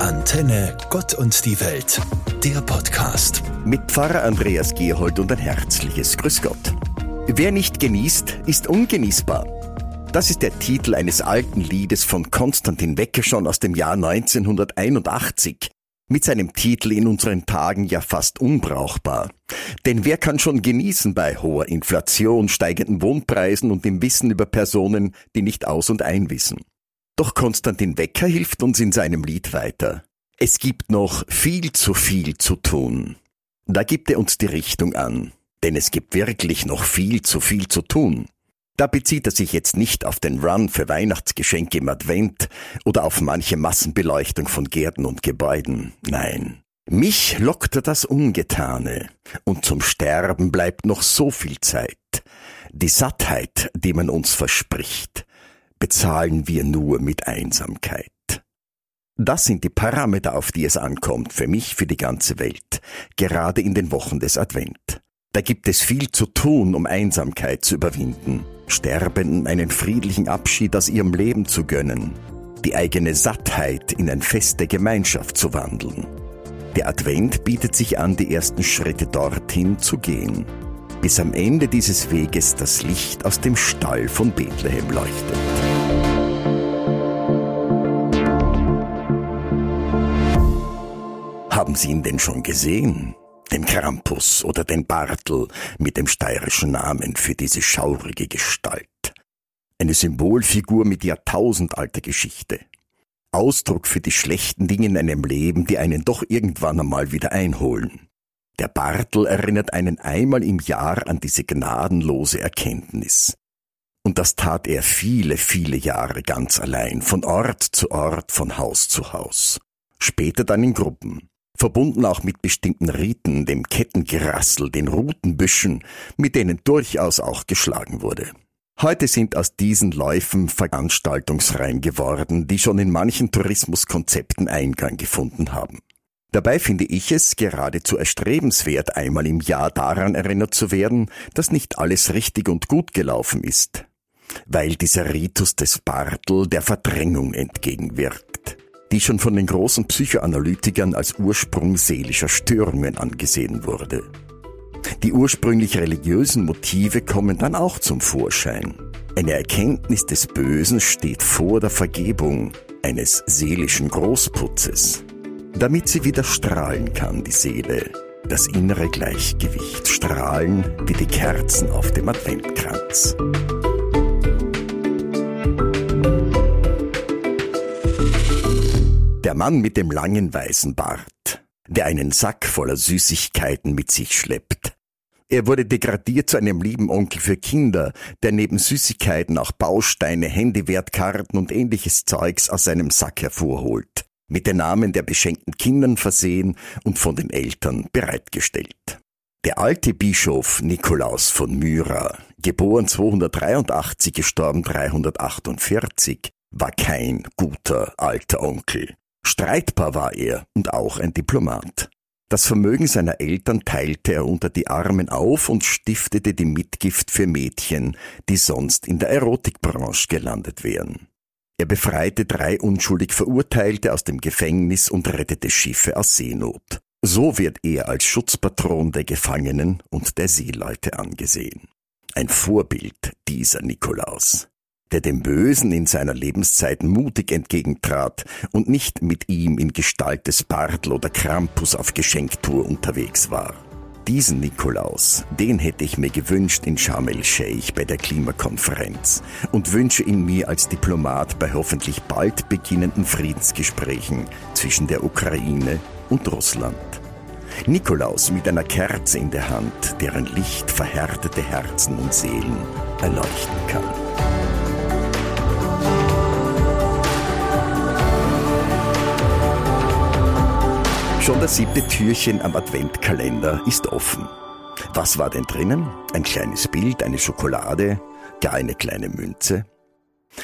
Antenne Gott und die Welt, der Podcast. Mit Pfarrer Andreas Gerhold und ein herzliches Grüß Gott. Wer nicht genießt, ist ungenießbar. Das ist der Titel eines alten Liedes von Konstantin Wecker schon aus dem Jahr 1981. Mit seinem Titel in unseren Tagen ja fast unbrauchbar. Denn wer kann schon genießen bei hoher Inflation, steigenden Wohnpreisen und dem Wissen über Personen, die nicht aus und einwissen? Doch Konstantin Wecker hilft uns in seinem Lied weiter. Es gibt noch viel zu viel zu tun. Da gibt er uns die Richtung an. Denn es gibt wirklich noch viel zu viel zu tun. Da bezieht er sich jetzt nicht auf den Run für Weihnachtsgeschenke im Advent oder auf manche Massenbeleuchtung von Gärten und Gebäuden. Nein. Mich lockte das Ungetane. Und zum Sterben bleibt noch so viel Zeit. Die Sattheit, die man uns verspricht bezahlen wir nur mit Einsamkeit. Das sind die Parameter, auf die es ankommt, für mich, für die ganze Welt, gerade in den Wochen des Advent. Da gibt es viel zu tun, um Einsamkeit zu überwinden, Sterbenden einen friedlichen Abschied aus ihrem Leben zu gönnen, die eigene Sattheit in ein Fest der Gemeinschaft zu wandeln. Der Advent bietet sich an, die ersten Schritte dorthin zu gehen bis am Ende dieses Weges das Licht aus dem Stall von Bethlehem leuchtet. Sie ihn denn schon gesehen? Den Krampus oder den Bartel mit dem steirischen Namen für diese schaurige Gestalt. Eine Symbolfigur mit jahrtausendalter Geschichte. Ausdruck für die schlechten Dinge in einem Leben, die einen doch irgendwann einmal wieder einholen. Der Bartel erinnert einen einmal im Jahr an diese gnadenlose Erkenntnis. Und das tat er viele, viele Jahre ganz allein, von Ort zu Ort, von Haus zu Haus. Später dann in Gruppen, verbunden auch mit bestimmten Riten, dem Kettengerassel, den Rutenbüschen, mit denen durchaus auch geschlagen wurde. Heute sind aus diesen Läufen Veranstaltungsreihen geworden, die schon in manchen Tourismuskonzepten Eingang gefunden haben. Dabei finde ich es geradezu erstrebenswert, einmal im Jahr daran erinnert zu werden, dass nicht alles richtig und gut gelaufen ist, weil dieser Ritus des Bartel der Verdrängung entgegenwirkt, die schon von den großen Psychoanalytikern als Ursprung seelischer Störungen angesehen wurde. Die ursprünglich religiösen Motive kommen dann auch zum Vorschein. Eine Erkenntnis des Bösen steht vor der Vergebung eines seelischen Großputzes damit sie wieder strahlen kann, die Seele, das innere Gleichgewicht, strahlen wie die Kerzen auf dem Adventkranz. Der Mann mit dem langen weißen Bart, der einen Sack voller Süßigkeiten mit sich schleppt. Er wurde degradiert zu einem lieben Onkel für Kinder, der neben Süßigkeiten auch Bausteine, Handywertkarten und ähnliches Zeugs aus seinem Sack hervorholt mit den Namen der beschenkten Kindern versehen und von den Eltern bereitgestellt. Der alte Bischof Nikolaus von Myra, geboren 283, gestorben 348, war kein guter alter Onkel. Streitbar war er und auch ein Diplomat. Das Vermögen seiner Eltern teilte er unter die Armen auf und stiftete die Mitgift für Mädchen, die sonst in der Erotikbranche gelandet wären. Er befreite drei unschuldig Verurteilte aus dem Gefängnis und rettete Schiffe aus Seenot. So wird er als Schutzpatron der Gefangenen und der Seeleute angesehen. Ein Vorbild dieser Nikolaus, der dem Bösen in seiner Lebenszeit mutig entgegentrat und nicht mit ihm in Gestalt des Bartel oder Krampus auf Geschenktour unterwegs war. Diesen Nikolaus, den hätte ich mir gewünscht in Sharm el-Sheikh bei der Klimakonferenz und wünsche ihn mir als Diplomat bei hoffentlich bald beginnenden Friedensgesprächen zwischen der Ukraine und Russland. Nikolaus mit einer Kerze in der Hand, deren Licht verhärtete Herzen und Seelen erleuchten kann. Schon das siebte Türchen am Adventkalender ist offen. Was war denn drinnen? Ein kleines Bild, eine Schokolade, gar eine kleine Münze?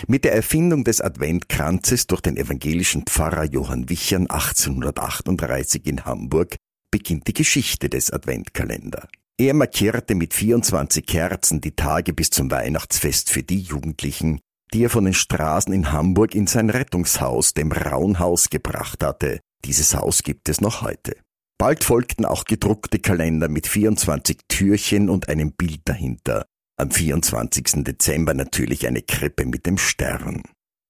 Mit der Erfindung des Adventkranzes durch den evangelischen Pfarrer Johann Wichern 1838 in Hamburg beginnt die Geschichte des Adventkalender. Er markierte mit 24 Kerzen die Tage bis zum Weihnachtsfest für die Jugendlichen, die er von den Straßen in Hamburg in sein Rettungshaus, dem Raunhaus, gebracht hatte. Dieses Haus gibt es noch heute. Bald folgten auch gedruckte Kalender mit 24 Türchen und einem Bild dahinter. Am 24. Dezember natürlich eine Krippe mit dem Stern.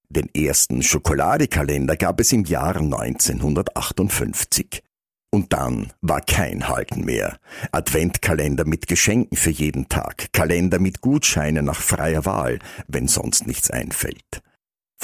Den ersten Schokoladekalender gab es im Jahr 1958. Und dann war kein Halten mehr. Adventkalender mit Geschenken für jeden Tag, Kalender mit Gutscheinen nach freier Wahl, wenn sonst nichts einfällt.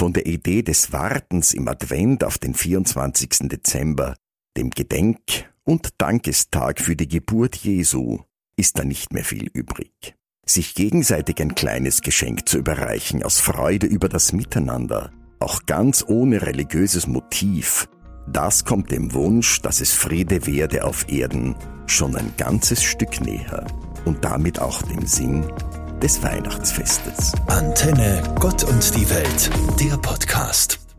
Von der Idee des Wartens im Advent auf den 24. Dezember, dem Gedenk- und Dankestag für die Geburt Jesu, ist da nicht mehr viel übrig. Sich gegenseitig ein kleines Geschenk zu überreichen aus Freude über das Miteinander, auch ganz ohne religiöses Motiv, das kommt dem Wunsch, dass es Friede werde auf Erden, schon ein ganzes Stück näher und damit auch dem Sinn des Weihnachtsfestes. Antenne Gott und die Welt, der Podcast.